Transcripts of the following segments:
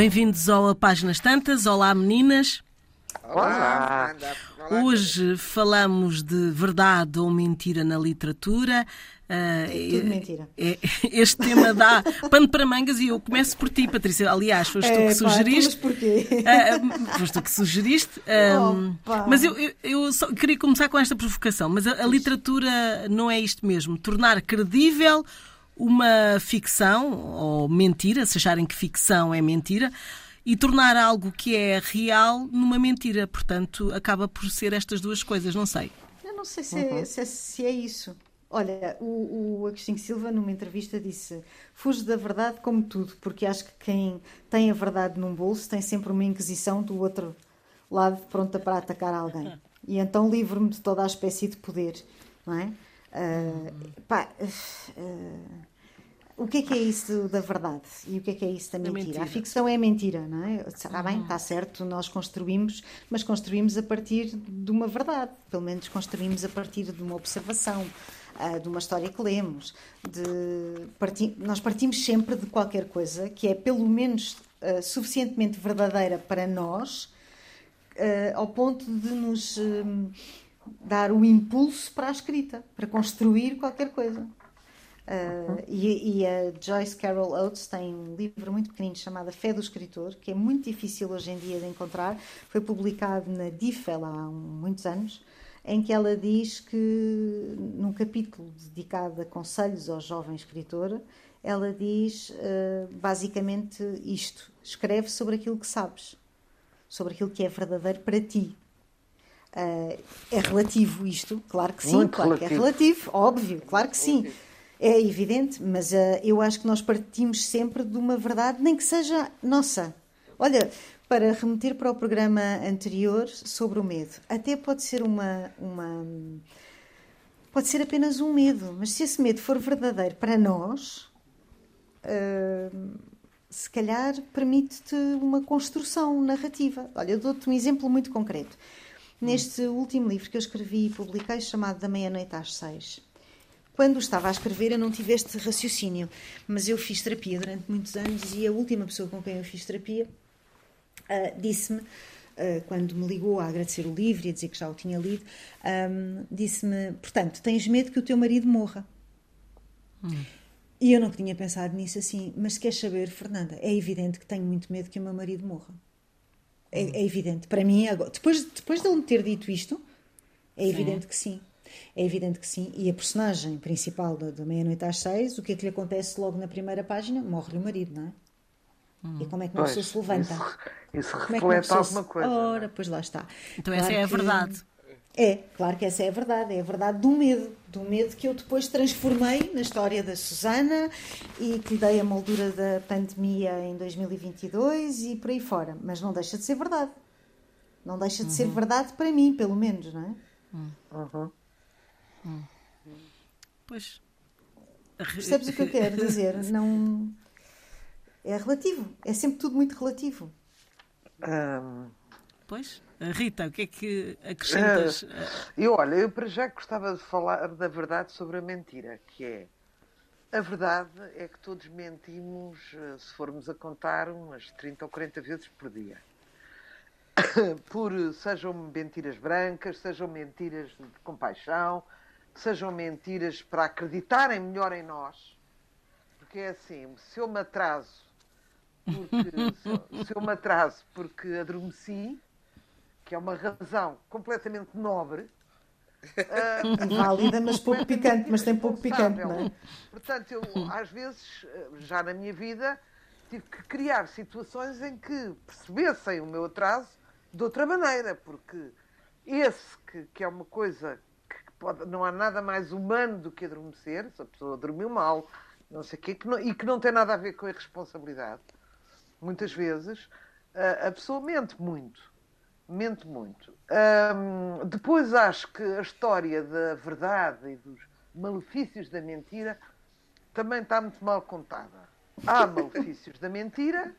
Bem-vindos ao Páginas Tantas. Olá, meninas. Olá. Hoje falamos de verdade ou mentira na literatura. Uh, Tudo mentira. É, este tema dá pano para mangas e eu começo por ti, Patrícia. Aliás, foste é, tu que sugeriste. Pá, porquê? Uh, foste tu que sugeriste. Um, mas eu, eu, eu só queria começar com esta provocação. Mas a, a literatura não é isto mesmo. Tornar credível uma ficção ou mentira, se acharem que ficção é mentira, e tornar algo que é real numa mentira. Portanto, acaba por ser estas duas coisas, não sei. Eu não sei se, é, uhum. se, é, se é, isso. Olha, o, o Agostinho Silva, numa entrevista, disse: Fujo da verdade como tudo, porque acho que quem tem a verdade num bolso tem sempre uma inquisição do outro lado pronta para atacar alguém. E então livro-me de toda a espécie de poder, não é? Uh, pá, uh, o que é que é isso da verdade e o que é que é isso da mentira? mentira. A ficção é mentira, não é? Está bem, está certo, nós construímos, mas construímos a partir de uma verdade, pelo menos construímos a partir de uma observação, ah, de uma história que lemos. De parti... Nós partimos sempre de qualquer coisa que é pelo menos uh, suficientemente verdadeira para nós, uh, ao ponto de nos dar o impulso para a escrita, para construir qualquer coisa. Uh, e, e, a Joyce Carol Oates tem um livro muito pequenino chamado Fé do Escritor, que é muito difícil hoje em dia de encontrar. Foi publicado na DIFEL há um, muitos anos, em que ela diz que, num capítulo dedicado a conselhos ao jovem escritor, ela diz uh, basicamente isto: escreve sobre aquilo que sabes, sobre aquilo que é verdadeiro para ti. Uh, é relativo isto? Claro que sim, muito claro relativo. que é relativo, óbvio, claro que sim. É evidente, mas uh, eu acho que nós partimos sempre de uma verdade, nem que seja nossa. Olha, para remeter para o programa anterior sobre o medo, até pode ser uma, uma pode ser apenas um medo, mas se esse medo for verdadeiro para nós, uh, se calhar permite-te uma construção narrativa. Olha, eu dou-te um exemplo muito concreto. Neste último livro que eu escrevi e publiquei, chamado Da Meia-Noite às Seis, quando estava a escrever, eu não tive este raciocínio, mas eu fiz terapia durante muitos anos e a última pessoa com quem eu fiz terapia uh, disse-me, uh, quando me ligou a agradecer o livro e a dizer que já o tinha lido, um, disse-me: Portanto, tens medo que o teu marido morra. Hum. E eu não tinha pensado nisso assim, mas se queres saber, Fernanda, é evidente que tenho muito medo que o meu marido morra. É, hum. é evidente. Para mim, agora, depois, depois de ele me ter dito isto, é sim. evidente que sim. É evidente que sim. E a personagem principal da, da Meia-Noite às Seis, o que é que lhe acontece logo na primeira página? Morre-lhe o marido, não é? Hum. E como é que uma pessoa se levanta? Isso, isso como reflete é que alguma coisa. É? Ora, pois lá está. Então claro essa é a verdade. É, claro que essa é a verdade. É a verdade do medo. Do medo que eu depois transformei na história da Susana e que lhe dei a moldura da pandemia em 2022 e por aí fora. Mas não deixa de ser verdade. Não deixa de uhum. ser verdade para mim, pelo menos, não é? Uhum. Hum. Pois. Percebes o que eu quero dizer? Não. É relativo. É sempre tudo muito relativo. Um... Pois. Rita, o que é que acrescentas? Uh, eu, olha, eu para já gostava de falar da verdade sobre a mentira, que é. A verdade é que todos mentimos, eh, se formos a contar, umas 30 ou 40 vezes por dia. Por sejam mentiras brancas, sejam mentiras de compaixão, sejam mentiras para acreditarem melhor em nós. Porque é assim, se eu me atraso porque, se, se eu me atraso porque adormeci, que é uma razão completamente nobre, Uh, válida, mas pouco picante, mas tem pouco picante, não é? Portanto, eu às vezes, já na minha vida, tive que criar situações em que percebessem o meu atraso de outra maneira, porque esse que, que é uma coisa pode, não há nada mais humano do que adormecer, se a pessoa dormiu mal, não sei o quê, que não, e que não tem nada a ver com a irresponsabilidade. Muitas vezes a, a pessoa mente muito. Mente muito. Um, depois acho que a história da verdade e dos malefícios da mentira também está muito mal contada. Há malefícios da mentira,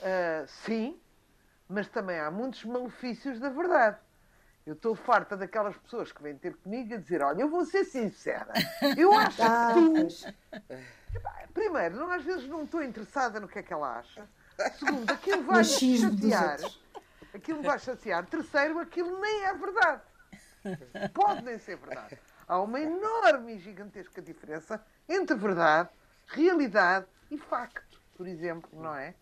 uh, sim, mas também há muitos malefícios da verdade. Eu estou farta daquelas pessoas que vêm ter comigo a dizer: Olha, eu vou ser sincera. Eu acho que tu. Primeiro, não, às vezes não estou interessada no que é que ela acha. Segundo, aquilo vai chatear. Aquilo vai chatear. Terceiro, aquilo nem é verdade. Pode nem ser verdade. Há uma enorme e gigantesca diferença entre verdade, realidade e facto, por exemplo, não é?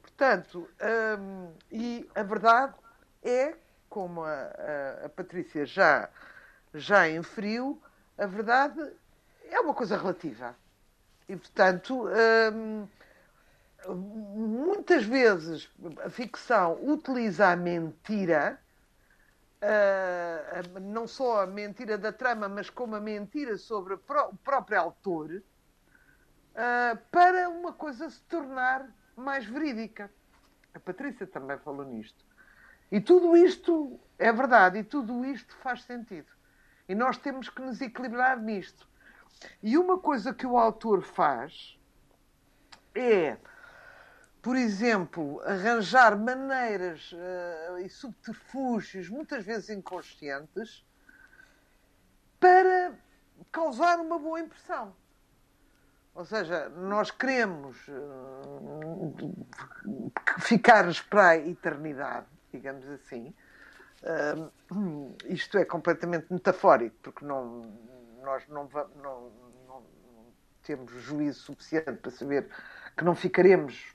Portanto, hum, e a verdade é, como a, a, a Patrícia já, já inferiu, a verdade é uma coisa relativa. E, portanto, hum, muitas vezes a ficção utiliza a mentira, uh, não só a mentira da trama, mas como a mentira sobre o próprio autor, uh, para uma coisa se tornar mais verídica. A Patrícia também falou nisto. E tudo isto é verdade, e tudo isto faz sentido. E nós temos que nos equilibrar nisto. E uma coisa que o autor faz é por exemplo, arranjar maneiras uh, e subterfúgios, muitas vezes inconscientes, para causar uma boa impressão. Ou seja, nós queremos uh, ficar para a eternidade, digamos assim. Isto é completamente metafórico, porque não, nós não, não, não temos juízo suficiente para saber que não ficaremos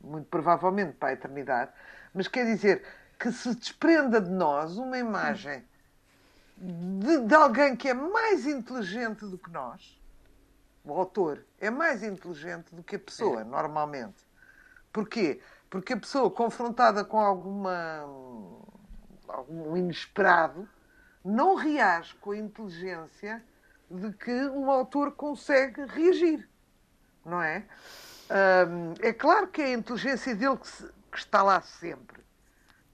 muito provavelmente para a eternidade, mas quer dizer que se desprenda de nós uma imagem de, de alguém que é mais inteligente do que nós, o autor é mais inteligente do que a pessoa, é. normalmente. Porquê? Porque a pessoa confrontada com alguma algum inesperado não reage com a inteligência de que um autor consegue reagir, não é? é claro que é a inteligência dele que, se, que, está lá sempre,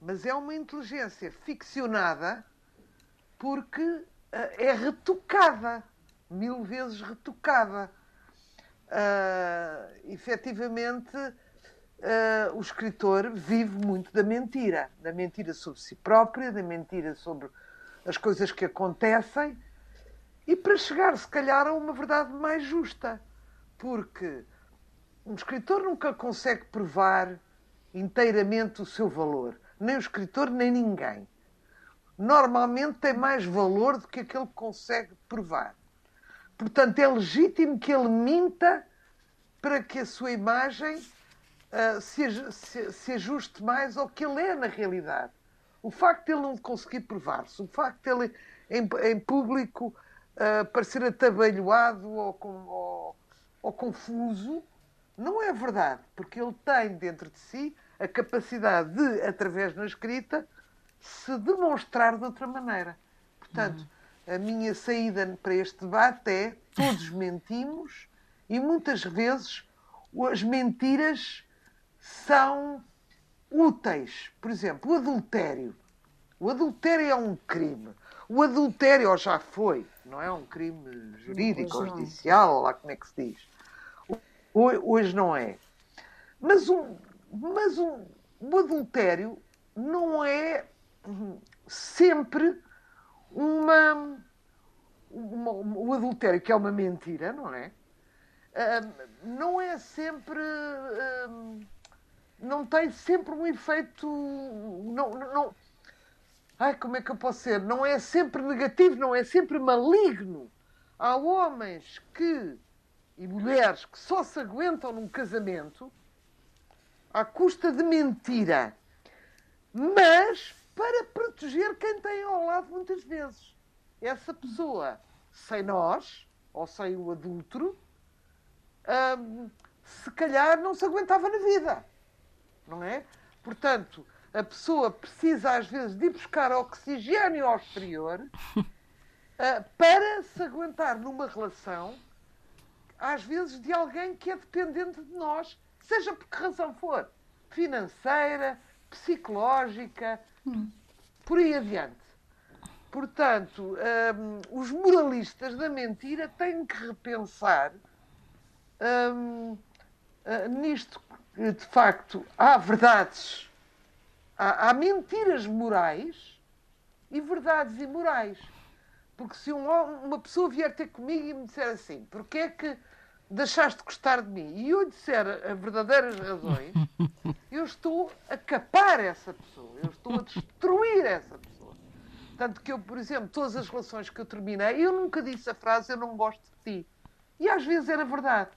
mas é uma inteligência ficcionada porque uh, é retocada, mil vezes retocada. Uh, efetivamente, uh, o escritor vive muito da mentira, da mentira sobre si própria, da mentira sobre as coisas que acontecem, e para chegar, se calhar, a uma verdade mais justa. Porque um escritor nunca consegue provar inteiramente o seu valor. Nem o escritor, nem ninguém. Normalmente tem mais valor do que aquele que consegue provar. Portanto, é legítimo que ele minta para que a sua imagem uh, se, se, se, ajuste mais ao que ele é na realidade. O facto de ele não conseguir provar-se, o facto de ele em, em público uh, parecer atabalhoado ou, ou, ou confuso, não é verdade, porque ele tem dentro de si a capacidade de, através da escrita, se demonstrar de outra maneira. Portanto, uhum. a minha saída para este debate é todos mentimos e muitas vezes as mentiras são úteis. Por exemplo, o adultério. O adultério é um crime. O adultério já foi, não é um crime jurídico ou judicial, lá como é que se diz. Hoje não é. Mas, um, mas um, o adultério não é sempre uma, uma, O adultério, que é uma mentira, não é? Uh, não é sempre. Uh, não tem sempre um efeito. Não, não, ai, como é que eu posso ser? Não é sempre negativo, não é sempre maligno. Há homens que e mulheres que só se aguentam num casamento à custa de mentira, mas para proteger quem tem ao lado muitas vezes. Essa pessoa, sem nós, ou sem o adulto, hum, se calhar não se aguentava na vida. Não é? Portanto, a pessoa precisa às vezes de ir buscar oxigênio ao exterior uh, para se aguentar numa relação às vezes, de alguém que é dependente de nós, seja por que razão for financeira, psicológica, hum. por aí adiante. Portanto, um, os moralistas da mentira têm que repensar um, uh, ah, nisto. De facto, há verdades, há, há mentiras morais e verdades imorais. Porque se um, uma pessoa vier ter comigo e me disser assim, porque é que deixaste de gostar de mim e eu disser as verdadeiras razões, eu estou a capar essa pessoa, eu estou a destruir essa pessoa. Tanto que eu, por exemplo, todas as relações que eu terminei, eu nunca disse a frase eu não gosto de ti. E às vezes era verdade.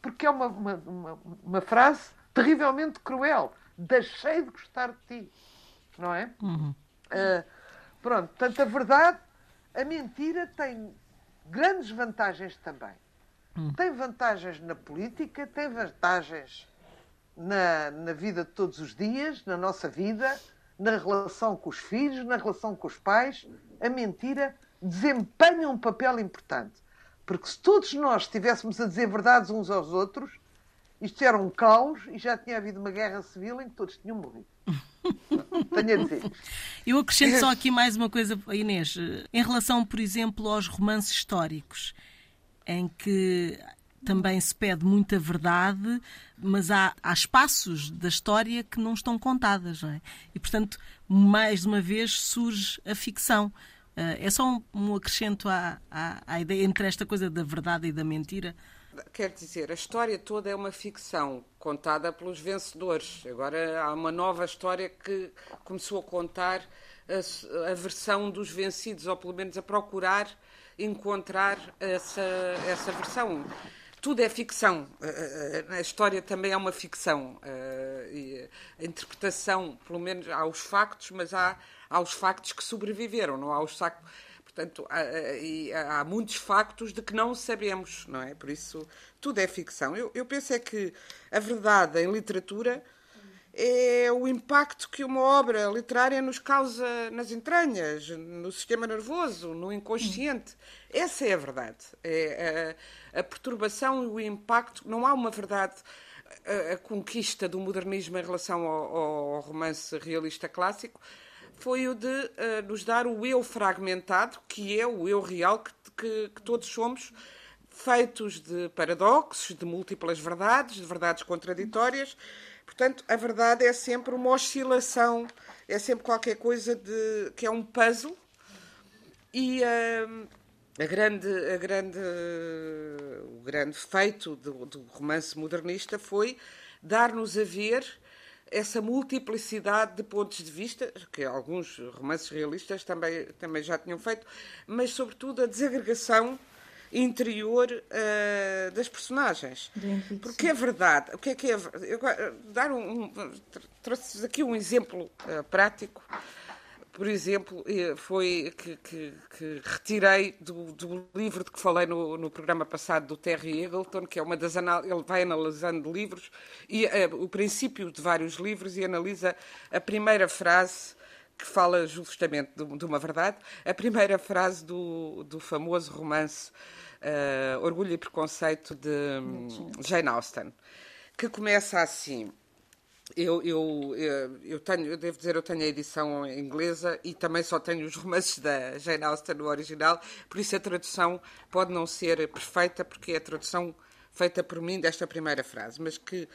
Porque é uma, uma, uma, uma frase terrivelmente cruel. Deixei de gostar de ti. Não é? Uhum. Uh, pronto, tanto a verdade, a mentira tem grandes vantagens também. Hum. Tem vantagens na política, tem vantagens na, na vida de todos os dias, na nossa vida, na relação com os filhos, na relação com os pais. A mentira desempenha um papel importante. Porque se todos nós estivéssemos a dizer verdades uns aos outros, isto era um caos e já tinha havido uma guerra civil em que todos tinham morrido. Tenho a dizer. Eu acrescento só aqui mais uma coisa, Inês. Em relação, por exemplo, aos romances históricos, em que também se pede muita verdade, mas há, há espaços da história que não estão contadas. Não é? E, portanto, mais uma vez surge a ficção. Uh, é só um, um acrescento à, à, à, ideia entre esta coisa da verdade e da mentira. Quer dizer, a história toda é uma ficção contada pelos vencedores. Agora há uma nova história que começou a contar a, a versão dos vencidos, ou pelo menos a procurar encontrar essa, essa versão. Tudo é ficção. A história também é uma ficção. A interpretação, pelo menos, há os factos, mas há, há os factos que sobreviveram, não há os factos. Portanto, há, há, muitos factos de que não sabemos, não é? Por isso, tudo é ficção. Eu, eu penso é que a verdade em literatura é o impacto que uma obra literária nos causa nas entranhas, no sistema nervoso, no inconsciente. Essa é a verdade. É a, a perturbação e o impacto. Não há uma verdade. A, a conquista do modernismo em relação ao, ao, romance realista clássico foi o de uh, nos dar o eu fragmentado, que é o eu real que, que, que todos somos, feitos de paradoxos, de múltiplas verdades, de verdades contraditórias. Portanto, a verdade é sempre uma oscilação, é sempre qualquer coisa de, que é um puzzle. E uh, a grande, a grande, o grande feito do, do romance modernista foi dar-nos a ver essa multiplicidade de pontos de vista, que alguns romances realistas também, também já tinham feito, mas sobretudo a desagregação interior uh, das personagens. Porque é verdade. O que é que é eu, dar um, um trouxe aqui um exemplo uh, prático. Por exemplo, eh, foi que, que, que retirei do, do, livro de que falei no, no, programa passado do Terry Eagleton, que é uma das ele vai analisando livros e uh, o princípio de vários livros e analisa a primeira frase que fala justamente de, de uma verdade, a primeira frase do, do famoso romance uh, Orgulho e Preconceito de um, Jane Austen, que começa assim. Eu, eu, eu, tenho, eu devo dizer, eu tenho a edição inglesa e também só tenho os romances da Jane Austen no original, por isso a tradução pode não ser perfeita, porque é a tradução feita por mim desta primeira frase, mas que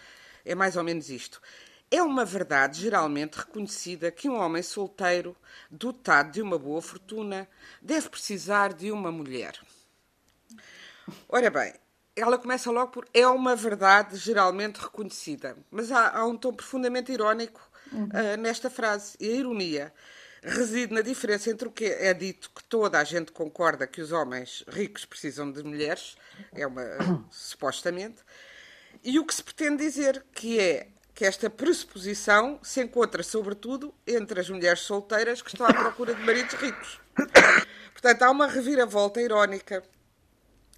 é mais ou menos isto. É uma verdade geralmente reconhecida que um homem solteiro, dotado de uma boa fortuna, deve precisar de uma mulher. Ora bem, ela começa logo por é uma verdade geralmente reconhecida, mas há, há um tom profundamente irónico uhum. uh, nesta frase. E a ironia reside na diferença entre o que é dito que toda a gente concorda que os homens ricos precisam de mulheres, é uma supostamente, e o que se pretende dizer que é que esta pressuposição se encontra sobretudo entre as mulheres solteiras que estão à procura de maridos ricos. Portanto, há uma reviravolta irónica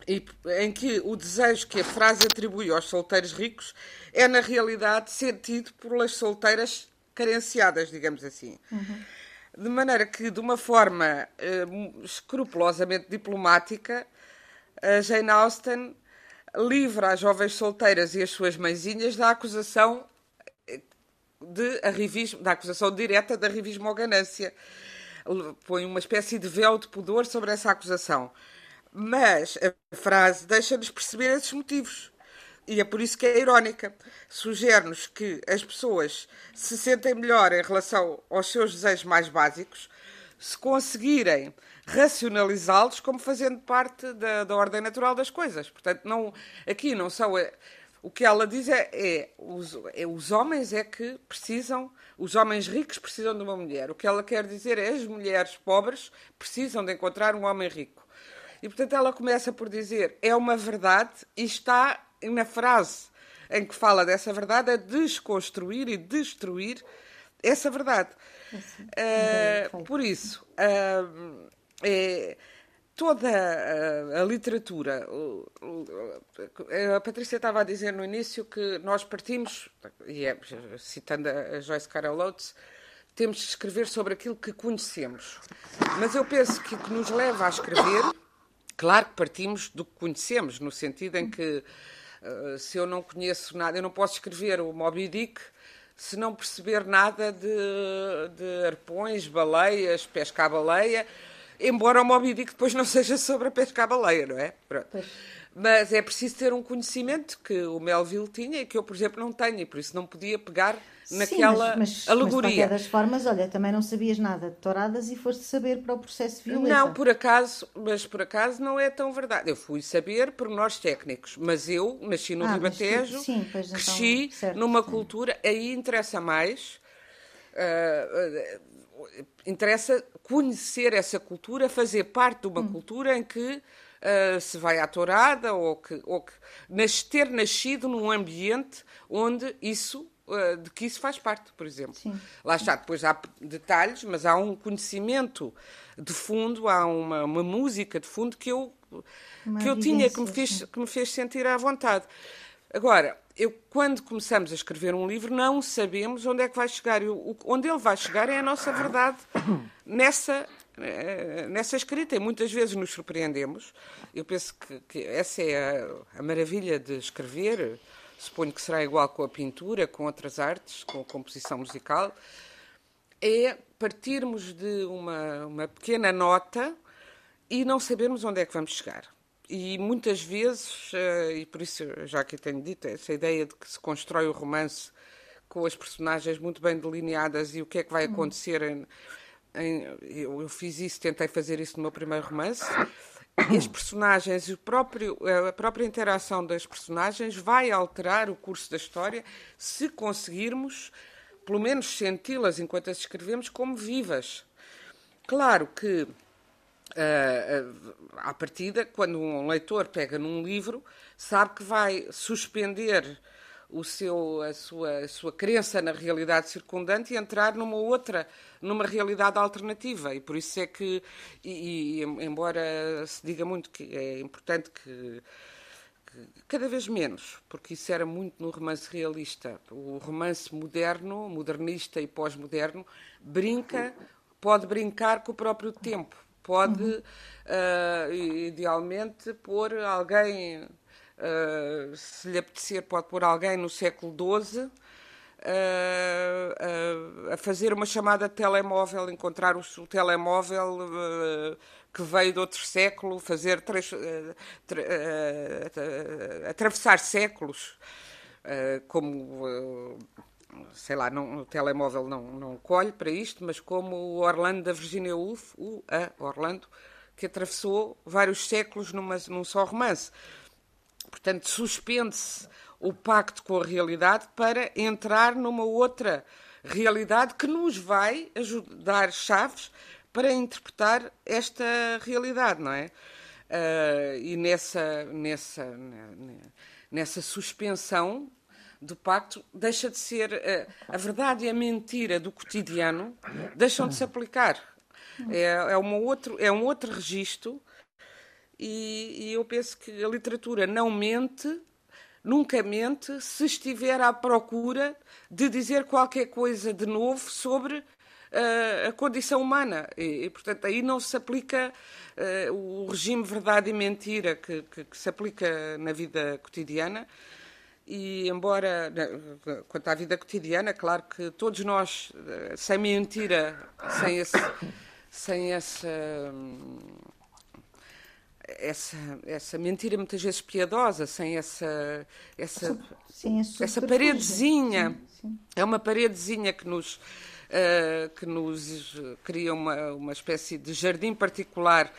e, em que o desejo que a frase atribui aos solteiros ricos é, na realidade, sentido pelas solteiras carenciadas, digamos assim. Uhum. De maneira que, de uma forma uh, escrupulosamente diplomática, a Jane Austen livra as jovens solteiras e as suas mãezinhas da acusação eh, de arrivismo, da acusação direta de arrivismo ou ganância. Põe uma espécie de véu de pudor sobre essa acusação. Mas a frase deixa-nos perceber esses motivos. E é por isso que é irónica. Sugere-nos que as pessoas se sentem melhor em relação aos seus desejos mais básicos, se conseguirem racionalizá-los como fazendo parte da, da, ordem natural das coisas. Portanto, não, aqui não são. É, o que ela diz é, é, os, é os homens é que precisam, os homens ricos precisam de uma mulher. O que ela quer dizer é as mulheres pobres precisam de encontrar um homem rico. E portanto ela começa por dizer é uma verdade e está na frase em que fala dessa verdade a desconstruir e destruir essa verdade. Uh, por isso, uh, é, toda a, a, literatura. A Patrícia estava a dizer no início que nós partimos, e é, citando a Joyce Carol Oates, temos de escrever sobre aquilo que conhecemos. Mas eu penso que o que nos leva a escrever, claro que partimos do que conhecemos, no sentido em que uh, se eu não conheço nada, eu não posso escrever o Moby Dick se não perceber nada de, de arpões, baleias, pesca à baleia, embora o Moby Dick depois não seja sobre a pesca à baleia, não é? Mas é preciso ter um conhecimento que o Melville tinha e que eu, por exemplo, não tenho, e por isso não podia pegar naquela Sim, mas, mas, alegoria. Mas, de qualquer das formas, olha, também não sabias nada de touradas e foste saber para o processo violento. Não, por acaso, mas por acaso não é tão verdade. Eu fui saber por nós técnicos, mas eu nasci no ah, Ribatejo, sim, pois, então, cresci certo, numa sim. cultura, aí interessa mais. Uh, uh, interessa conhecer essa cultura, fazer parte de uma hum. cultura em que uh, se vai à tourada ou que, ou que nas, ter nascido num ambiente onde isso de que isso faz parte, por exemplo. Sim. Lá está, depois há detalhes, mas há um conhecimento de fundo, há uma, uma música de fundo que eu, que eu tinha, que me, fez, que me fez sentir à vontade. Agora, eu, quando começamos a escrever um livro, não sabemos onde é que vai chegar. Eu, onde ele vai chegar é a nossa verdade nessa, eh, nessa escrita. E muitas vezes nos surpreendemos. Eu penso que, que essa é a, a, maravilha de escrever. Suponho que será igual com a pintura, com outras artes, com a composição musical. É partirmos de uma, uma pequena nota e não sabermos onde é que vamos chegar. E muitas vezes, eh, e por isso já que tenho dito, essa ideia de que se constrói o romance com as personagens muito bem delineadas e o que é que vai acontecer. Em, em, eu, fiz isso, tentei fazer isso no meu primeiro romance. As personagens, o próprio, a própria interação das personagens vai alterar o curso da história se conseguirmos, pelo menos, senti-las enquanto as escrevemos como vivas. Claro que uh, à partida, quando um leitor pega num livro, sabe que vai suspender o seu, a, sua, a sua crença na realidade circundante e entrar numa outra, numa realidade alternativa. E por isso é que, e, e embora se diga muito que é importante que, cada vez menos, porque isso era muito no romance realista. O romance moderno, modernista e pós-moderno, brinca, pode brincar com o próprio tempo Pode, uhum. uh, idealmente, pôr alguém, uh, se lhe apetecer, pode pôr alguém no século XII uh, a fazer uma chamada telemóvel, encontrar o, o telemóvel que veio de outro século, fazer atravessar séculos, como sei lá, não, o telemóvel não, não colhe para isto, mas como o Orlando da Virginia Woolf, o a Orlando, que atravessou vários séculos numa, num só romance. Portanto, suspende-se o pacto com a realidade para entrar numa outra realidade que nos vai ajudar chaves para interpretar esta realidade, não é? Uh, e nessa, nessa, nessa suspensão do pacto deixa de ser eh, a verdade e a mentira do cotidiano deixam de se aplicar. É, é, uma outro, é um outro registro e, e eu penso que a literatura não mente, nunca mente, se estiver à procura de dizer qualquer coisa de novo sobre uh, a condição humana. E, e, portanto, aí não se aplica uh, o regime verdade e mentira que, que, que, se aplica na vida cotidiana. E embora, quanto à vida cotidiana, claro que todos nós, eh, sem mentira, sem, esse, sem essa, essa, essa mentira muitas vezes piedosa, sem essa, essa, sim, essa paredezinha, sim, sim. é uma paredezinha que nos uh, que nos cria uma, uma espécie de jardim particular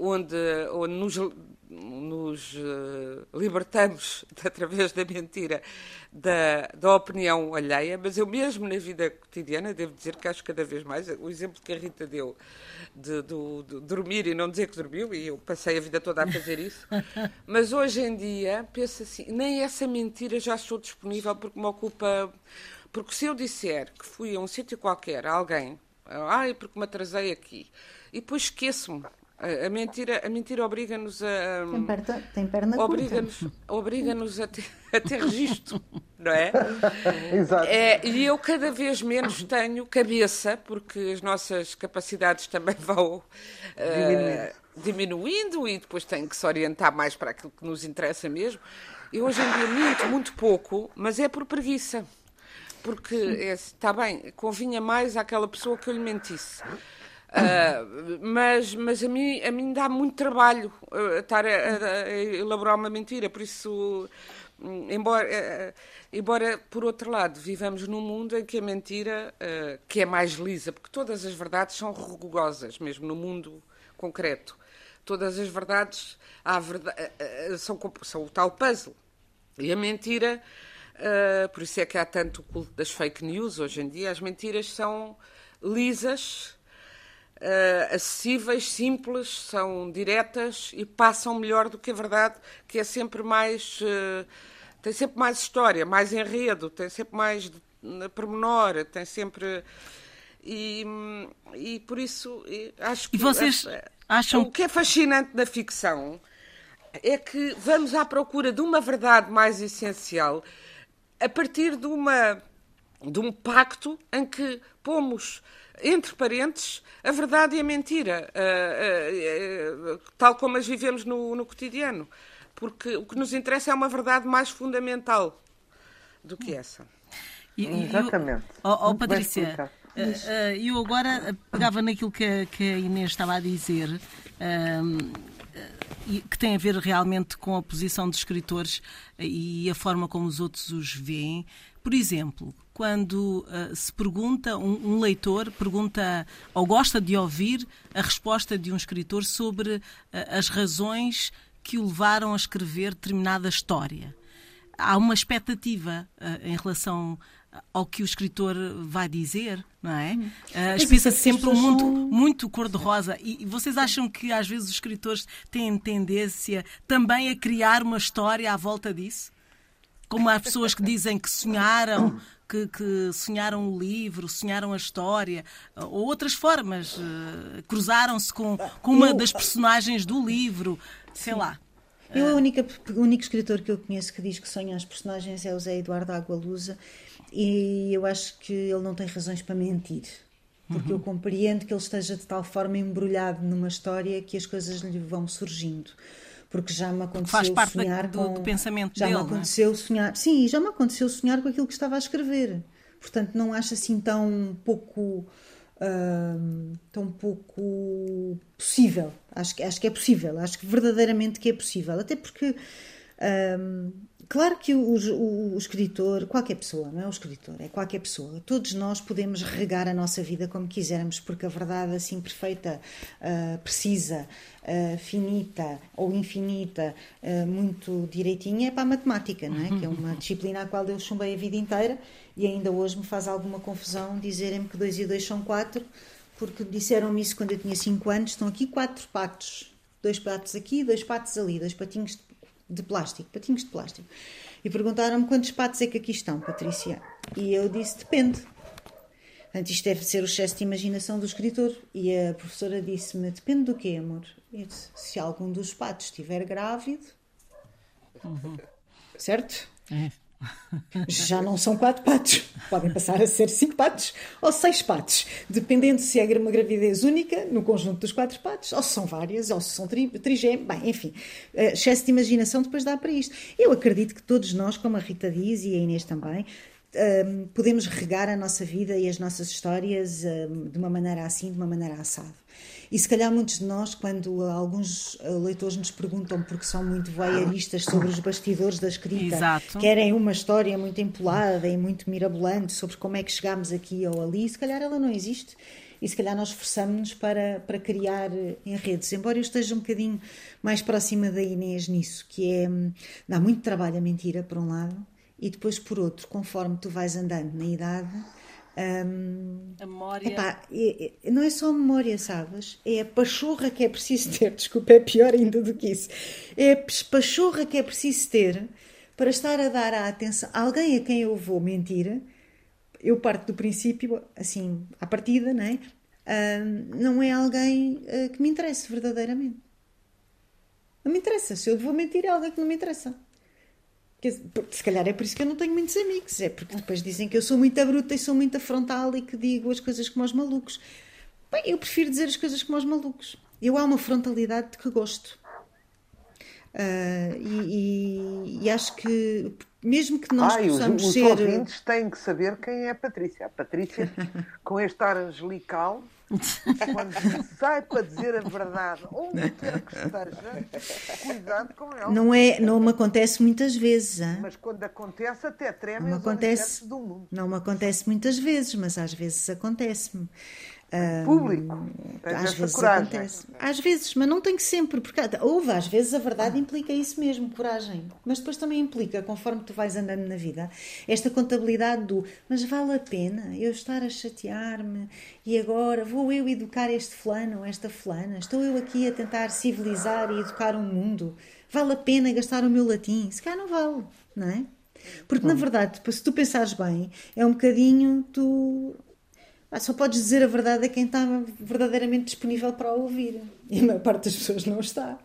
onde, onde nos, nos uh, libertamos através da mentira da, da opinião alheia, mas eu mesmo na vida cotidiana devo dizer que acho cada vez mais o exemplo que a Rita deu de, de, de dormir e não dizer que dormiu, e eu passei a vida toda a fazer isso, mas hoje em dia penso assim, nem essa mentira já estou disponível porque me ocupa. Porque se eu disser que fui a um sítio qualquer, a alguém, ai, porque me atrasei aqui, e depois esqueço-me a, mentira, a mentira obriga-nos a. Tem, perna, tem perna obriga-nos, obriga-nos a, ter, a ter registro, não é? Exato. É, e eu cada vez menos tenho cabeça, porque as nossas capacidades também vão uh, diminuindo. e depois tem que se orientar mais para aquilo que nos interessa mesmo. Eu hoje em dia minto muito pouco, mas é por preguiça. Porque é, está bem, convinha mais àquela pessoa que eu lhe mentisse. Uh, mas mas a, mim, a mim dá muito trabalho uh, estar a, a, a, elaborar uma mentira, por isso, um, embora, uh, embora, por outro lado, vivamos num mundo em que a mentira, que é mais lisa, porque todas as verdades são rugosas, mesmo no mundo concreto. Todas as verdades verdade, são, são o tal puzzle. E a mentira, por isso é que há tanto culto das fake news hoje em dia, as mentiras são lisas uh, acessíveis, simples, são diretas e passam melhor do que a verdade, que é sempre mais. Uh, tem sempre mais história, mais enredo, tem sempre mais pormenor, tem sempre. E, e por isso acho que. E vocês acham. O que é fascinante na ficção é que vamos à procura de uma verdade mais essencial a partir de uma de um pacto em que pomos entre parentes, a verdade e a mentira, uh, uh, uh, tal como as vivemos no, no, cotidiano. Porque o que nos interessa é uma verdade mais fundamental do que essa. E, Exatamente. oh, oh Patrícia, eu agora pegava naquilo que, que a Inês estava a dizer. que tem a ver realmente com a posição dos escritores e a forma como os outros os veem. Por exemplo, quando uh, se pergunta, um, um, leitor pergunta ou gosta de ouvir a resposta de um escritor sobre uh, as razões que o levaram a escrever determinada história. Há uma expectativa uh, em relação ao que o escritor vai dizer, não é? Hum. Uh, sempre um mundo muito cor-de-rosa. E vocês acham que às vezes os escritores têm tendência também a criar uma história à volta disso? Como há pessoas que dizem que sonharam que, que, sonharam o livro, sonharam a história, ou outras formas, uh, cruzaram-se com, com uma eu, das personagens do livro, sei sim. lá. Eu, a única, o único escritor que eu conheço que diz que sonha as personagens é o Zé Eduardo Agualusa, e eu acho que ele não tem razões para mentir. Porque uhum. eu compreendo que ele esteja de tal forma embrulhado numa história que as coisas lhe vão surgindo porque já me aconteceu Faz parte sonhar do, com, do pensamento já dele, me é? aconteceu é? sonhar sim já me aconteceu sonhar com aquilo que estava a escrever portanto não acho assim tão pouco uh, tão pouco possível acho que acho que é possível acho que verdadeiramente que é possível até porque uh, Claro que o, o, o, escritor, qualquer pessoa, não é o escritor, é qualquer pessoa, todos nós podemos regar a nossa vida como quisermos, porque a verdade assim perfeita, uh, precisa, uh, finita ou infinita, uh, muito direitinha, é para a matemática, não é? Que é uma disciplina à qual eu chumbei a vida inteira e ainda hoje me faz alguma confusão dizerem-me que 2 e 2 são 4, porque disseram-me isso quando eu tinha 5 anos, estão aqui quatro patos, dois patos aqui, dois patos ali, dois patinhos de de plástico, patinhos de plástico. E perguntaram-me quantos patos é que aqui estão, Patrícia. E eu disse: depende. Portanto, isto deve ser o excesso de imaginação do escritor. E a professora disse-me: depende do quê, amor? Eu disse: se algum dos patos estiver grávido. Uhum. Certo? É já não são quatro patos, podem passar a ser cinco patos ou seis patos, dependendo se é uma gravidez única no conjunto dos quatro patos, ou se são várias, ou se são tri, trigêmeos, bem, enfim, excesso de imaginação depois dá para isto. Eu acredito que todos nós, como a Rita diz e a Inês também, um, podemos regar a nossa vida e as nossas histórias um, de uma maneira assim, de uma maneira assada. E se calhar muitos de nós, quando alguns leitores nos perguntam, porque são muito voyeuristas sobre os bastidores da escrita, Exato. querem uma história muito empolada e muito mirabolante sobre como é que chegámos aqui ou ali, se calhar ela não existe. E se calhar nós esforçamos-nos para, para criar enredos. Embora eu esteja um bocadinho mais próxima da Inês nisso, que é. Hum, dá muito trabalho a mentira, por um lado, e depois, por outro, conforme tu vais andando na idade. Um, a memória. Epá, é, é, não é só a memória, sabes? É a pachorra que é preciso ter. Desculpa, é pior ainda do que isso. É a pachorra que é preciso ter para estar a dar a atenção a alguém a quem eu vou mentir. Eu parto do princípio, assim, à partida, não é? Um, não é alguém uh, que me interesse verdadeiramente. Não me interessa. Se eu vou mentir, é alguém que não me interessa. Se calhar é por isso que eu não tenho muitos amigos, é porque depois dizem que eu sou muito bruta e sou muito frontal e que digo as coisas como aos malucos. Bem, eu prefiro dizer as coisas como aos malucos. Eu há uma frontalidade de que gosto. Uh, e, e, e, acho que mesmo que nós Ai, possamos os, os ser. Os ouvintes têm que saber quem é a Patrícia. A Patrícia, com este ar angelical, quando sai para dizer a verdade, onde quer que esteja, cuidado com ela. Não, é, não me acontece muitas vezes. Hein? Mas quando acontece, até treme não me acontece, do mundo. Não me acontece muitas vezes, mas às vezes acontece-me. Público. às vezes coragem. acontece. Às vezes, mas não tem que sempre, porque houve, às vezes a verdade implica isso mesmo, coragem. Mas depois também implica, conforme tu vais andando na vida, esta contabilidade do mas vale a pena eu estar a chatear-me e agora vou eu educar este fulano ou esta fulana? Estou eu aqui a tentar civilizar e educar o um mundo? Vale a pena gastar o meu latim? Se calhar não vale, não é? Porque, na verdade, se tu pensares bem, é um bocadinho tu só podes dizer a verdade a quem está verdadeiramente disponível para ouvir. E a maior parte das pessoas não está.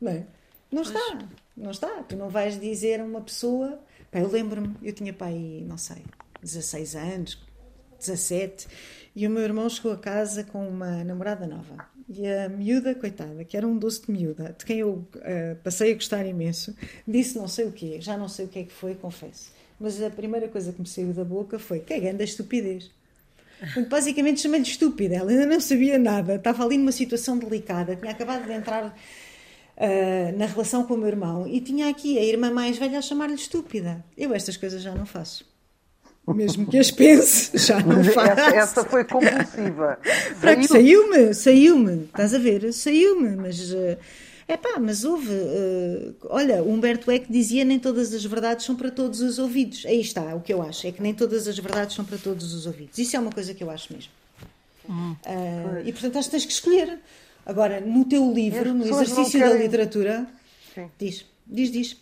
Não, é? não está. Não está. Tu não vais dizer a uma pessoa. Eu lembro-me, eu tinha pai, não sei, 16 anos, 17, e o meu irmão chegou a casa com uma namorada nova. E a miúda, coitada, que era um doce de miúda, de quem eu uh, passei a gostar imenso, disse não sei o quê, já não sei o que é que foi, confesso. Mas a primeira coisa que me saiu da boca foi: que é grande estupidez. Basicamente chamei-lhe estúpida. Ela ainda não sabia nada. Estava ali numa situação delicada. Tinha acabado de entrar uh, na relação com o meu irmão e tinha aqui a irmã mais velha a chamar-lhe estúpida. Eu estas coisas já não faço. Mesmo que as pense, já não faço. Essa, essa foi compulsiva. Saiu-me, saiu-me. Estás a ver? Saiu-me, mas. Uh, é pá, mas houve. Uh, olha, Humberto Eco dizia nem todas as verdades são para todos os ouvidos. Aí está, o que eu acho. É que nem todas as verdades são para todos os ouvidos. Isso é uma coisa que eu acho mesmo. Hum, uh, e portanto acho que tens que escolher. Agora, no teu livro, no exercício querem... da literatura. Sim. Diz, diz, diz.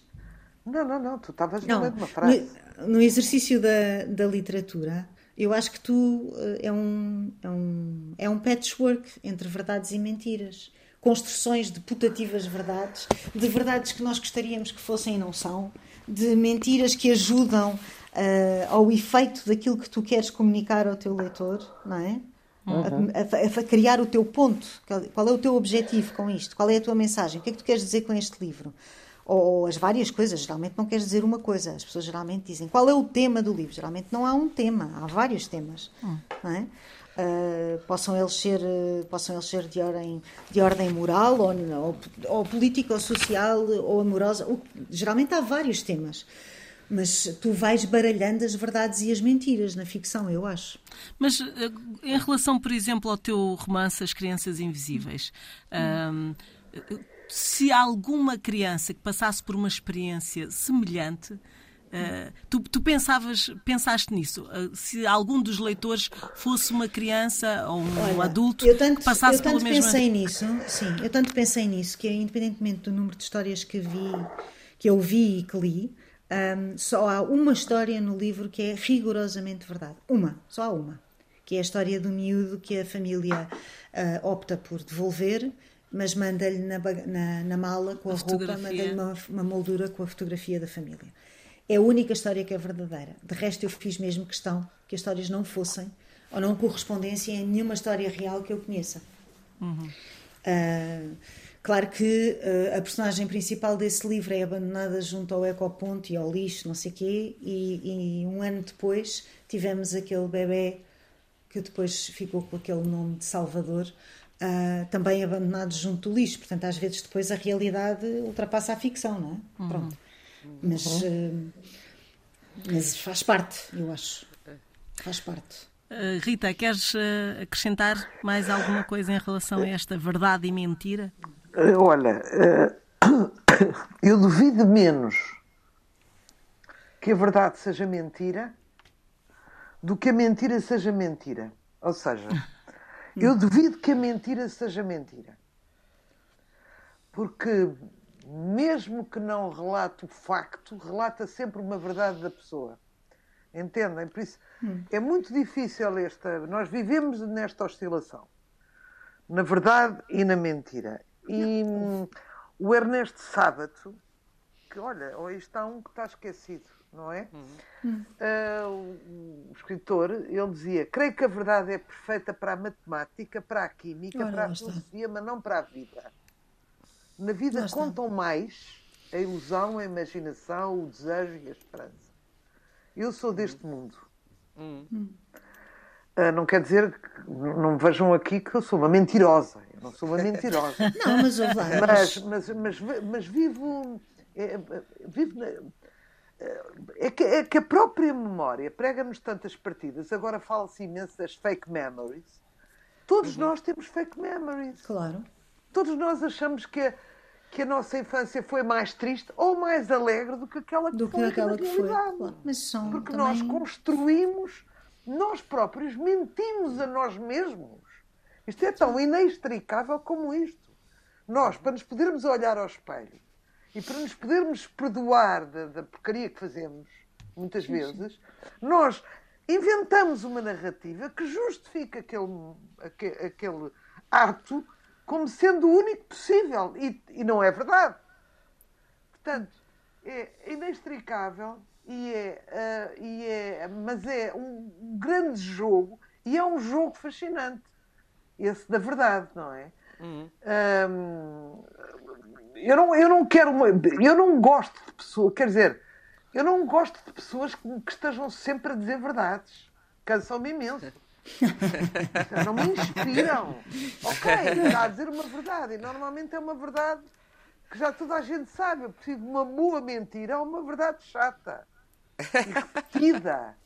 Não, não, não, tu estavas de uma frase. No, no exercício da, da literatura, eu acho que tu eh, é um, é um, é um patchwork entre verdades e mentiras construções de putativas verdades, de verdades que nós gostaríamos que fossem e não são, de mentiras que ajudam uh, ao efeito daquilo que tu queres comunicar ao teu leitor, não é? Uhum. A, a, a, criar o teu ponto. Qual é o teu objetivo com isto? Qual é a tua mensagem? O que é que tu queres dizer com este livro? Ou, ou as várias coisas. Geralmente não queres dizer uma coisa. As pessoas geralmente dizem qual é o tema do livro. Geralmente não há um tema, há vários temas. Uhum. Não é? Uh, possam eles ser, uh, possam eles ser de, ordem, de ordem moral ou, ou, ou política ou social ou amorosa. Geralmente há vários temas. Mas tu vais baralhando as verdades e as mentiras na ficção, eu acho. Mas uh, em relação, por exemplo, ao teu romance As Crianças Invisíveis, hum. se alguma criança que passasse por uma experiência semelhante Uh, tu, tu, pensavas, pensaste nisso? Uh, se algum dos leitores fosse uma criança ou um Olha, adulto tanto, que passasse pela mesma... Eu tanto pensei nisso, sim, eu tanto pensei nisso que independentemente do número de histórias que vi, que eu vi e que li, um, só há uma história no livro que é rigorosamente verdade. Uma, só há uma. Que é a história do miúdo que a família uh, opta por devolver, mas manda-lhe na, na, na, mala com a, a roupa, manda-lhe uma, uma moldura com a fotografia da família. É a única história que é verdadeira. De resto, eu fiz mesmo questão que as histórias não fossem ou não correspondessem a nenhuma história real que eu conheça. Uhum. Uh, Claro que uh, a personagem principal desse livro é abandonada junto ao ecoponto e ao lixo, não sei o quê, e, e, um ano depois tivemos aquele bebê que depois ficou com aquele nome de Salvador, uh, também abandonado junto do lixo. Portanto, às vezes depois a realidade ultrapassa a ficção, não é? Uhum. Pronto. Mas, uh, mas faz parte, eu acho. Faz parte. Uh, Rita, queres acrescentar mais alguma coisa em relação a esta verdade e mentira? Olha, eu duvido menos que a verdade seja mentira do que a mentira seja mentira. Ou seja, eu duvido que a mentira seja mentira. Porque, mesmo que não relate o facto, relata sempre uma verdade da pessoa. Entendem? Por isso, hum. é muito difícil esta. Nós vivemos nesta oscilação. Na verdade e na mentira. E hum, o Ernesto Sábato, que olha, hoje está um que está esquecido não é? Uhum. Uh, o, escritor, ele dizia: Creio que a verdade é perfeita para a matemática, para a química, para a filosofia, mas não para a vida. Na vida contam mais a ilusão, a imaginação, o desejo e a esperança. Eu sou deste mundo. Uhum. Uh, não quer dizer que não me vejam aqui que eu sou uma mentirosa. Eu não sou uma mentirosa. não, mas, mas, mas, mas, mas vivo, é, vivo é que, é que a própria memória prega-nos tantas partidas, agora fala-se imenso das fake memories. Todos uhum. nós temos fake memories. Claro. Todos nós achamos que a, que a nossa infância foi mais triste ou mais alegre do que aquela que do foi. Que aquela que foi. Mas são Porque também... nós construímos, nós próprios mentimos a nós mesmos. Isto é tão inextricável como isto. Nós, para nos podermos olhar ao espelho e para nos podermos perdoar da, da porcaria que fazemos, muitas sim, vezes, sim. nós inventamos uma narrativa que justifica aquele, aquele ato como sendo o único possível. E, e não é verdade. Portanto, é inextricável e é, uh, e é, mas é um grande jogo e é um jogo fascinante. Esse da verdade, não é? Uhum. Um, eu não, eu não quero uma, eu não gosto de pessoas, quer dizer, eu não gosto de pessoas que, que estejam sempre a dizer verdades. Cansam-me imenso. não me inspiram. Ok, está a dizer uma verdade. E normalmente é uma verdade que já toda a gente sabe. Eu preciso de uma boa mentira a uma verdade chata. E repetida.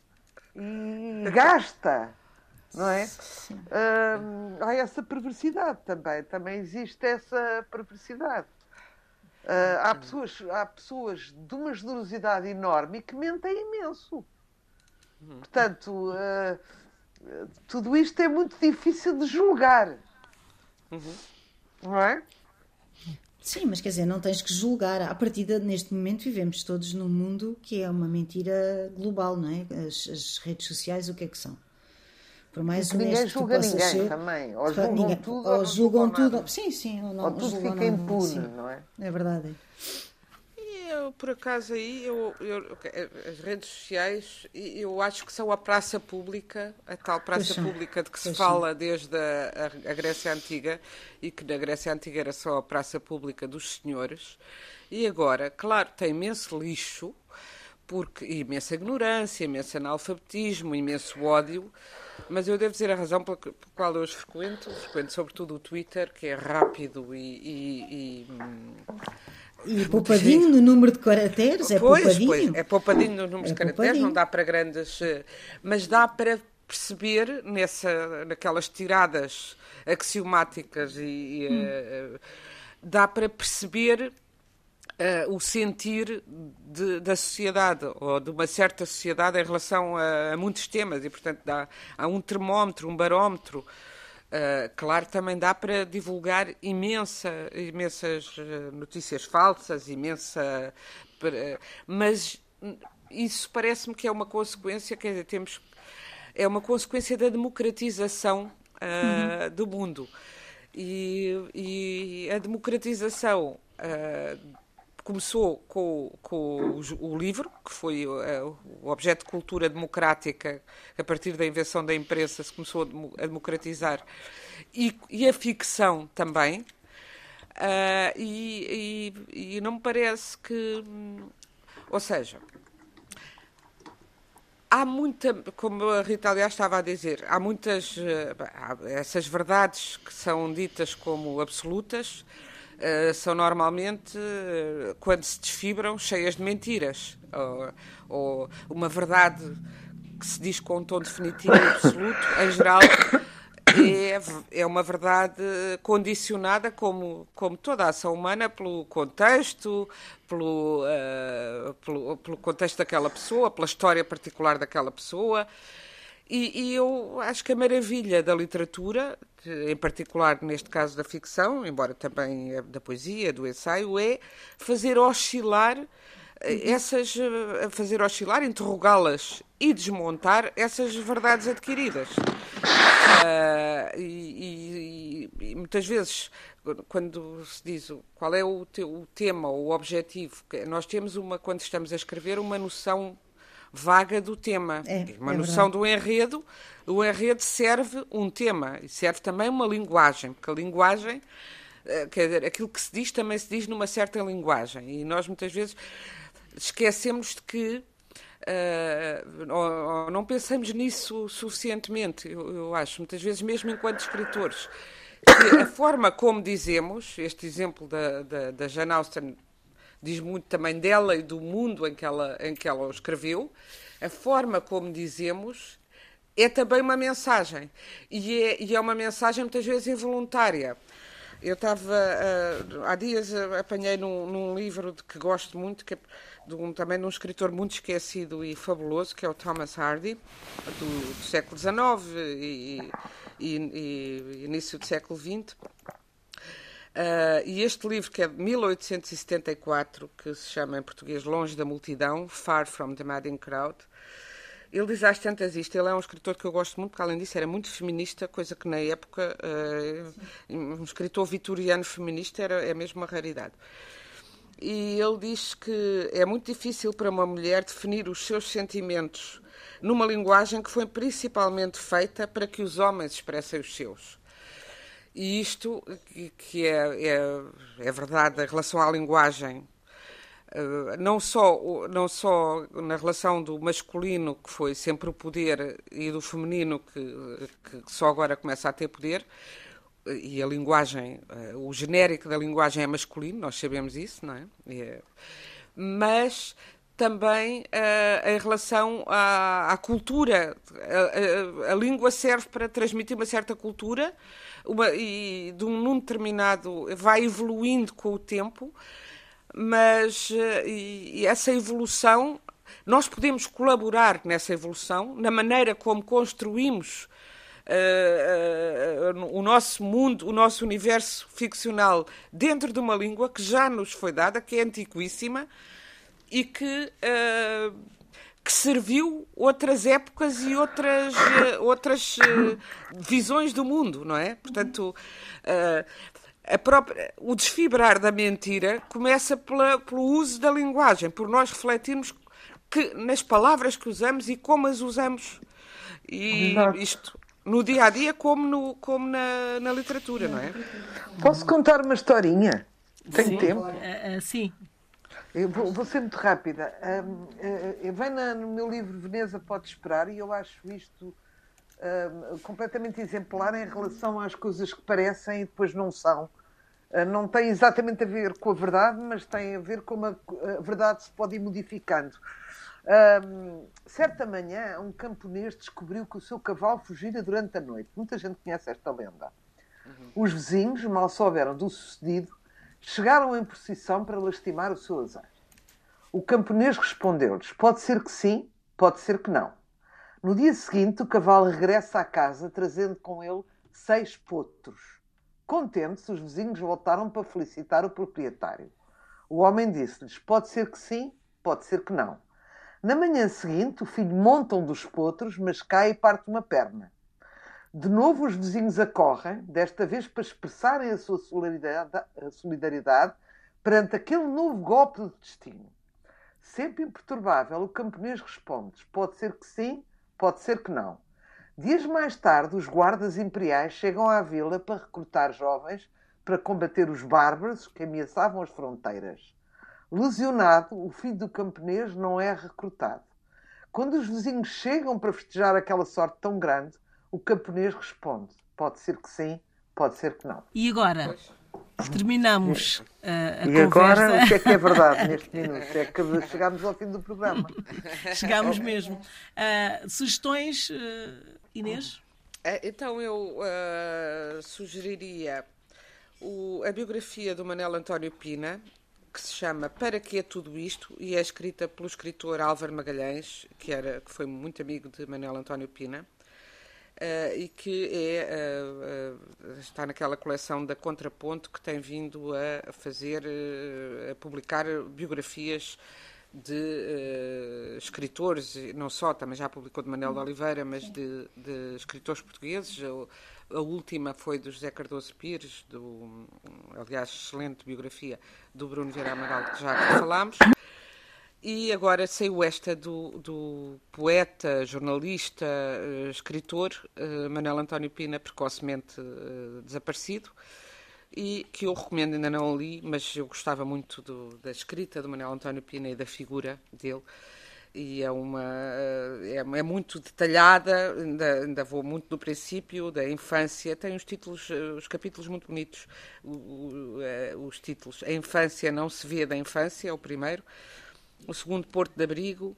E gasta. Não é? Hum, há essa perversidade também. Também existe essa perversidade. Uh, há, pessoas, há pessoas de uma generosidade enorme que mentem imenso. Portanto, uh, tudo isto é muito difícil de julgar. Uhum. Não é? Sim, mas quer dizer, não tens que julgar. A partir de, neste momento, vivemos todos num mundo que é uma mentira global, não é? As, as redes sociais, o que é que são? Por mais Porque ninguém julga ninguém ser, também. Ou julgam ninguém, tudo ou, ou julgam tudo. Sim, sim. Ou, não, ou tudo fica impune, não é? É verdade. Eu, por acaso, aí, eu, eu, as redes sociais, eu acho que são a praça pública, a tal praça pública de que se fala desde a, a, a Grécia Antiga, e que na Grécia Antiga era só a praça pública dos senhores. E agora, claro, tem imenso lixo, porque imensa ignorância, imenso analfabetismo, imenso ódio, mas eu devo dizer a razão pela qual eu os frequento, frequento sobretudo o Twitter, que é rápido e. e, e... e poupadinho no número de caracteres? É pois, poupadinho? Pois, é poupadinho no número é de caracteres, não dá para grandes. Eh, mas dá para perceber nessa, naquelas tiradas axiomáticas e, e hum. uh, dá para perceber Uh, o sentir de, da sociedade ou de uma certa sociedade em relação a, a muitos temas e, portanto, dá, há um termómetro, um barómetro. Uh, claro, também dá para divulgar imensa, imensas eh, notícias falsas, imensa. Para, mas isso parece-me que é uma consequência, quer dizer, temos. É uma consequência da democratização uh, uhum. do mundo. E, e a democratização começou com, com o, o, livro, que foi uh, o objeto de cultura democrática, a partir da invenção da imprensa se começou a, democratizar, e, e a ficção também. Uh, e, e, e, não me parece que. Ou seja, há muita, como a Rita aliás estava a dizer, há muitas. Há essas verdades que são ditas como absolutas uh, são normalmente, uh, quando se desfibram, cheias de mentiras. Ou, ou uma verdade que se diz com um tom definitivo e absoluto, em geral é, é uma verdade condicionada, como, como toda a ação humana, pelo contexto, pelo, uh, pelo, pelo, contexto daquela pessoa, pela história particular daquela pessoa. E, e, eu acho que a maravilha da literatura, em particular neste caso da ficção, embora também da poesia, do ensaio, é fazer oscilar essas fazer oscilar, interrogá-las e desmontar essas verdades adquiridas. Uh, e, e, e, muitas vezes, quando se diz qual é o, te, o tema o objetivo, nós temos uma, quando estamos a escrever, uma noção vaga do tema, é, uma é noção verdade. do enredo. O enredo serve um tema e serve também uma linguagem, porque a linguagem, ah, quer dizer, aquilo que se diz também se diz numa certa linguagem. E nós muitas vezes esquecemos de que Uh, ou, ou não pensamos nisso suficientemente, eu, eu, acho, muitas vezes, mesmo enquanto escritores, que a forma como dizemos, este exemplo da, da, da Jane Austen diz muito também dela e do mundo em que ela, em que ela escreveu, a forma como dizemos é também uma mensagem. E é, e é uma mensagem muitas vezes involuntária. Eu estava, uh, há dias, uh, apanhei num, num, livro de que gosto muito, que é de um, também de um escritor muito esquecido e fabuloso, que é o Thomas Hardy, do, do século XIX e, e, e, início do século XX. Uh, e este livro, que é de 1874, que se chama em português Longe da Multidão, Far from the Madding Crowd, ele diz às tantas isto, ele é um escritor que eu gosto muito, porque além disso era muito feminista, coisa que na época uh, um escritor vitoriano feminista era, é mesmo uma raridade e ele diz que é muito difícil para uma mulher definir os seus sentimentos numa linguagem que foi principalmente feita para que os homens expressem os seus. E isto, que é, é, é verdade em relação à linguagem, eh, não só, não só na relação do masculino, que foi sempre o poder, e do feminino, que, que só agora começa a ter poder, e a linguagem, eh, o genérico da linguagem é masculino, nós sabemos isso, não é? é mas também uh, em relação à, à cultura. A, a, a, língua serve para transmitir uma certa cultura uma, e de um num determinado. vai evoluindo com o tempo, mas uh, e, e essa evolução. Nós podemos colaborar nessa evolução, na maneira como construímos uh, uh, o nosso mundo, o nosso universo ficcional dentro de uma língua que já nos foi dada, que é antiquíssima e que, uh, que serviu outras épocas e outras, outras visões do mundo, não é? Portanto. Própria, o desfibrar da mentira começa pela, pelo uso da linguagem, por nós refletirmos que, nas palavras que usamos e como as usamos. E isto no dia a dia como, no, como na, na literatura, não é? Posso contar uma historinha? Tem sim. tempo? Uh, uh, sim. Eu vou, vou, ser muito rápida. Uh, uh, vem na, no meu livro Veneza Pode Esperar e eu acho isto completamente exemplar em relação às coisas que parecem e depois não são. não tem exatamente a ver com a verdade, mas tem a ver com como a, a verdade se pode ir modificando. Um, certa manhã, um camponês descobriu que o seu cavalo fugira durante a noite. Muita gente conhece esta lenda. Uhum. Os vizinhos, mal souberam do sucedido, chegaram em procissão para lastimar o seu azar. O camponês respondeu-lhes: Pode ser que sim, pode ser que não. No dia seguinte, o cavalo regressa à casa, trazendo com ele seis potros. Contentes, os vizinhos voltaram para felicitar o proprietário. O homem disse-lhes: Pode ser que sim, pode ser que não. Na manhã seguinte, o filho monta um dos potros, mas cai e parte uma perna. De novo, os vizinhos acorrem, desta vez para expressarem a sua solidariedade, perante aquele novo golpe do destino. Sempre imperturbável, o camponês responde: pode ser que sim, pode ser que não. Dias mais tarde, os guardas imperiais chegam à vila para recrutar jovens para combater os bárbaros que ameaçavam as fronteiras. Lesionado, o filho do camponês não é recrutado. Quando os vizinhos chegam para festejar aquela sorte tão grande, o camponês responde: pode ser que sim, pode ser que não. E agora? Terminamos uh, a e conversa. agora, o que é que é verdade neste minuto? É que chegámos ao fim do programa. Chegámos mesmo. Uh, sugestões, uh, Inês? Então eu sugeriria o, a biografia do Manel António Pina, que se chama Para que é tudo isto e é escrita pelo escritor Álvaro Magalhães, que, era, que foi muito amigo de Manel António Pina. Uh, e que é, uh, uh, está naquela coleção da Contraponto que tem vindo a fazer, a publicar biografias de escritores, não só, também já publicou de Manuel de Oliveira, mas de, de escritores portugueses. A, a, última foi do José Cardoso Pires, do, aliás, excelente biografia do Bruno Vieira Amaral, que já falámos. E agora saiu esta do, do poeta, jornalista, uh, escritor uh, Manuel António Pina, precocemente uh, desaparecido, e que eu recomendo, ainda não li, mas eu gostava muito do, da escrita do Manuel António Pina e da figura dele. E é, uma, é, é muito detalhada, ainda, ainda, vou muito do princípio, da infância. Tem os títulos, os capítulos muito bonitos. Os títulos. A infância não se vê da infância, é o primeiro o segundo Porto de Abrigo,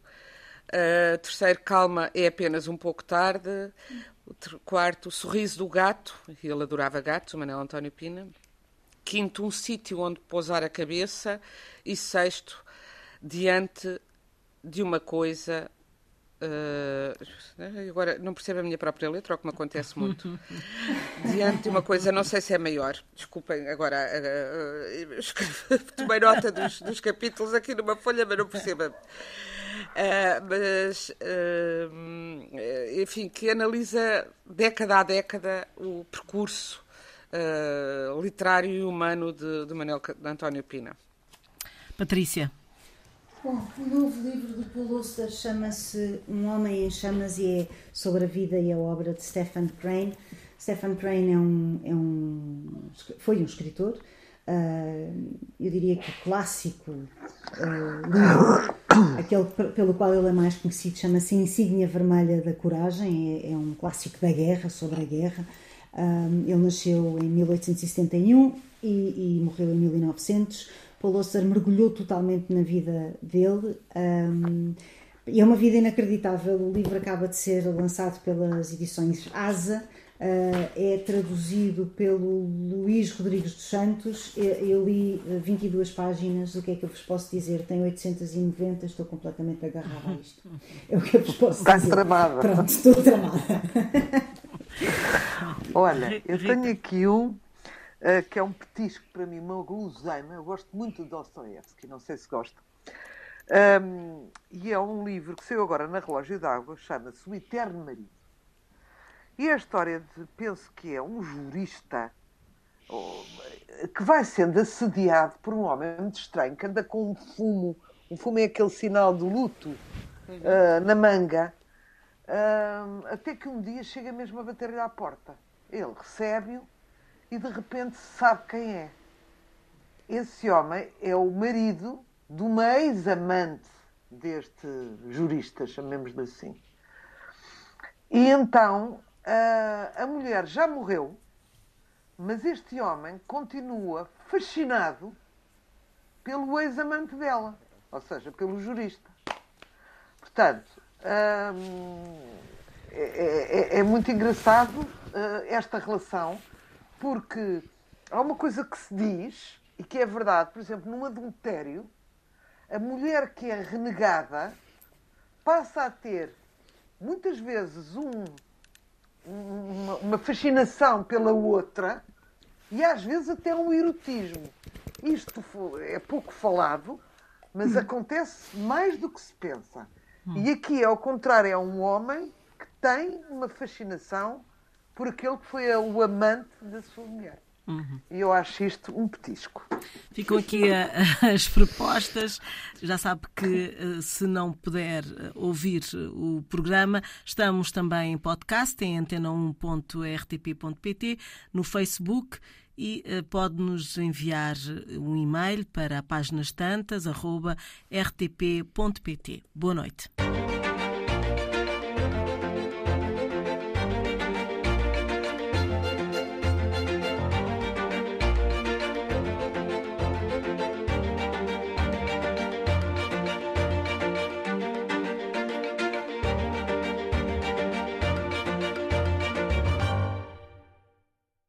uh, terceiro Calma é apenas um pouco tarde, o quarto Sorriso do Gato, ele adorava gatos, o Manuel António Pina, quinto Um Sítio onde pousar a cabeça. E sexto Diante de uma coisa Uh, agora não percebo a minha própria letra, o que me acontece muito. Diante de uma coisa, não sei se é maior, desculpem, agora uh, uh, tomei nota dos, dos, capítulos aqui numa folha, mas não percebo. mas, enfim, que analisa década a década o percurso literário e humano de, de Manuel de António Pina. Patrícia. Bom, o novo livro do Paul Auster chama-se Um Homem em Chamas e é sobre a vida e a obra de Stephen Crane. Stephen Crane é um, é um, foi um escritor, uh, eu diria que clássico uh, livro, aquele pelo qual ele é mais conhecido, chama-se Insígnia Vermelha da Coragem, é, é, um clássico da guerra, sobre a guerra. Uh, ele nasceu em 1871 e, e morreu em 1900 Paul Auster mergulhou totalmente na vida dele. Um, e é uma vida inacreditável. O livro acaba de ser lançado pelas edições Asa. Uh, é traduzido pelo Luís Rodrigues dos Santos. Eu li 22 páginas. O que é que eu vos posso dizer? Tenho 890, estou completamente agarrada a isto. É o que eu vos posso Está dizer. Tramada. Pronto, estou tramada. Olha, eu tenho aqui um uh, que é um petisco para mim, uma guloseima. Eu gosto muito de Dostoevsky, não sei se gosta. Um, e é um livro que saiu agora na Relógio d'Água, chama-se O Eterno Marido. E é a história de, penso que é um jurista oh, que vai sendo assediado por um homem muito estranho que anda com um fumo. Um fumo é aquele sinal do luto uh, na manga. Uh, até que um dia chega mesmo a bater-lhe à porta. Ele recebe-o e de repente sabe quem é. Esse homem é o marido de uma ex-amante deste jurista, chamemos-lhe assim. E então a, a mulher já morreu, mas este homem continua fascinado pelo ex-amante dela, ou seja, pelo jurista. Portanto, hum, é, é, é, muito engraçado uh, esta relação porque há uma coisa que se diz e que é verdade, por exemplo, num adultério, a mulher que é renegada passa a ter muitas vezes um, uma, uma fascinação pela outra e às vezes até um erotismo. Isto é pouco falado, mas hum. acontece mais do que se pensa. Hum. E aqui, ao contrário, é um homem que tem uma fascinação por aquele que foi o amante da sua mulher. Uhum. E eu acho isto um petisco. Ficam aqui a, as propostas. Já sabe que eh, se não puder eh, ouvir o programa, estamos também em podcast em antena1.rtp.pt, no Facebook e pode-nos enviar um e-mail para páginas tantas, rtp.pt. Boa noite.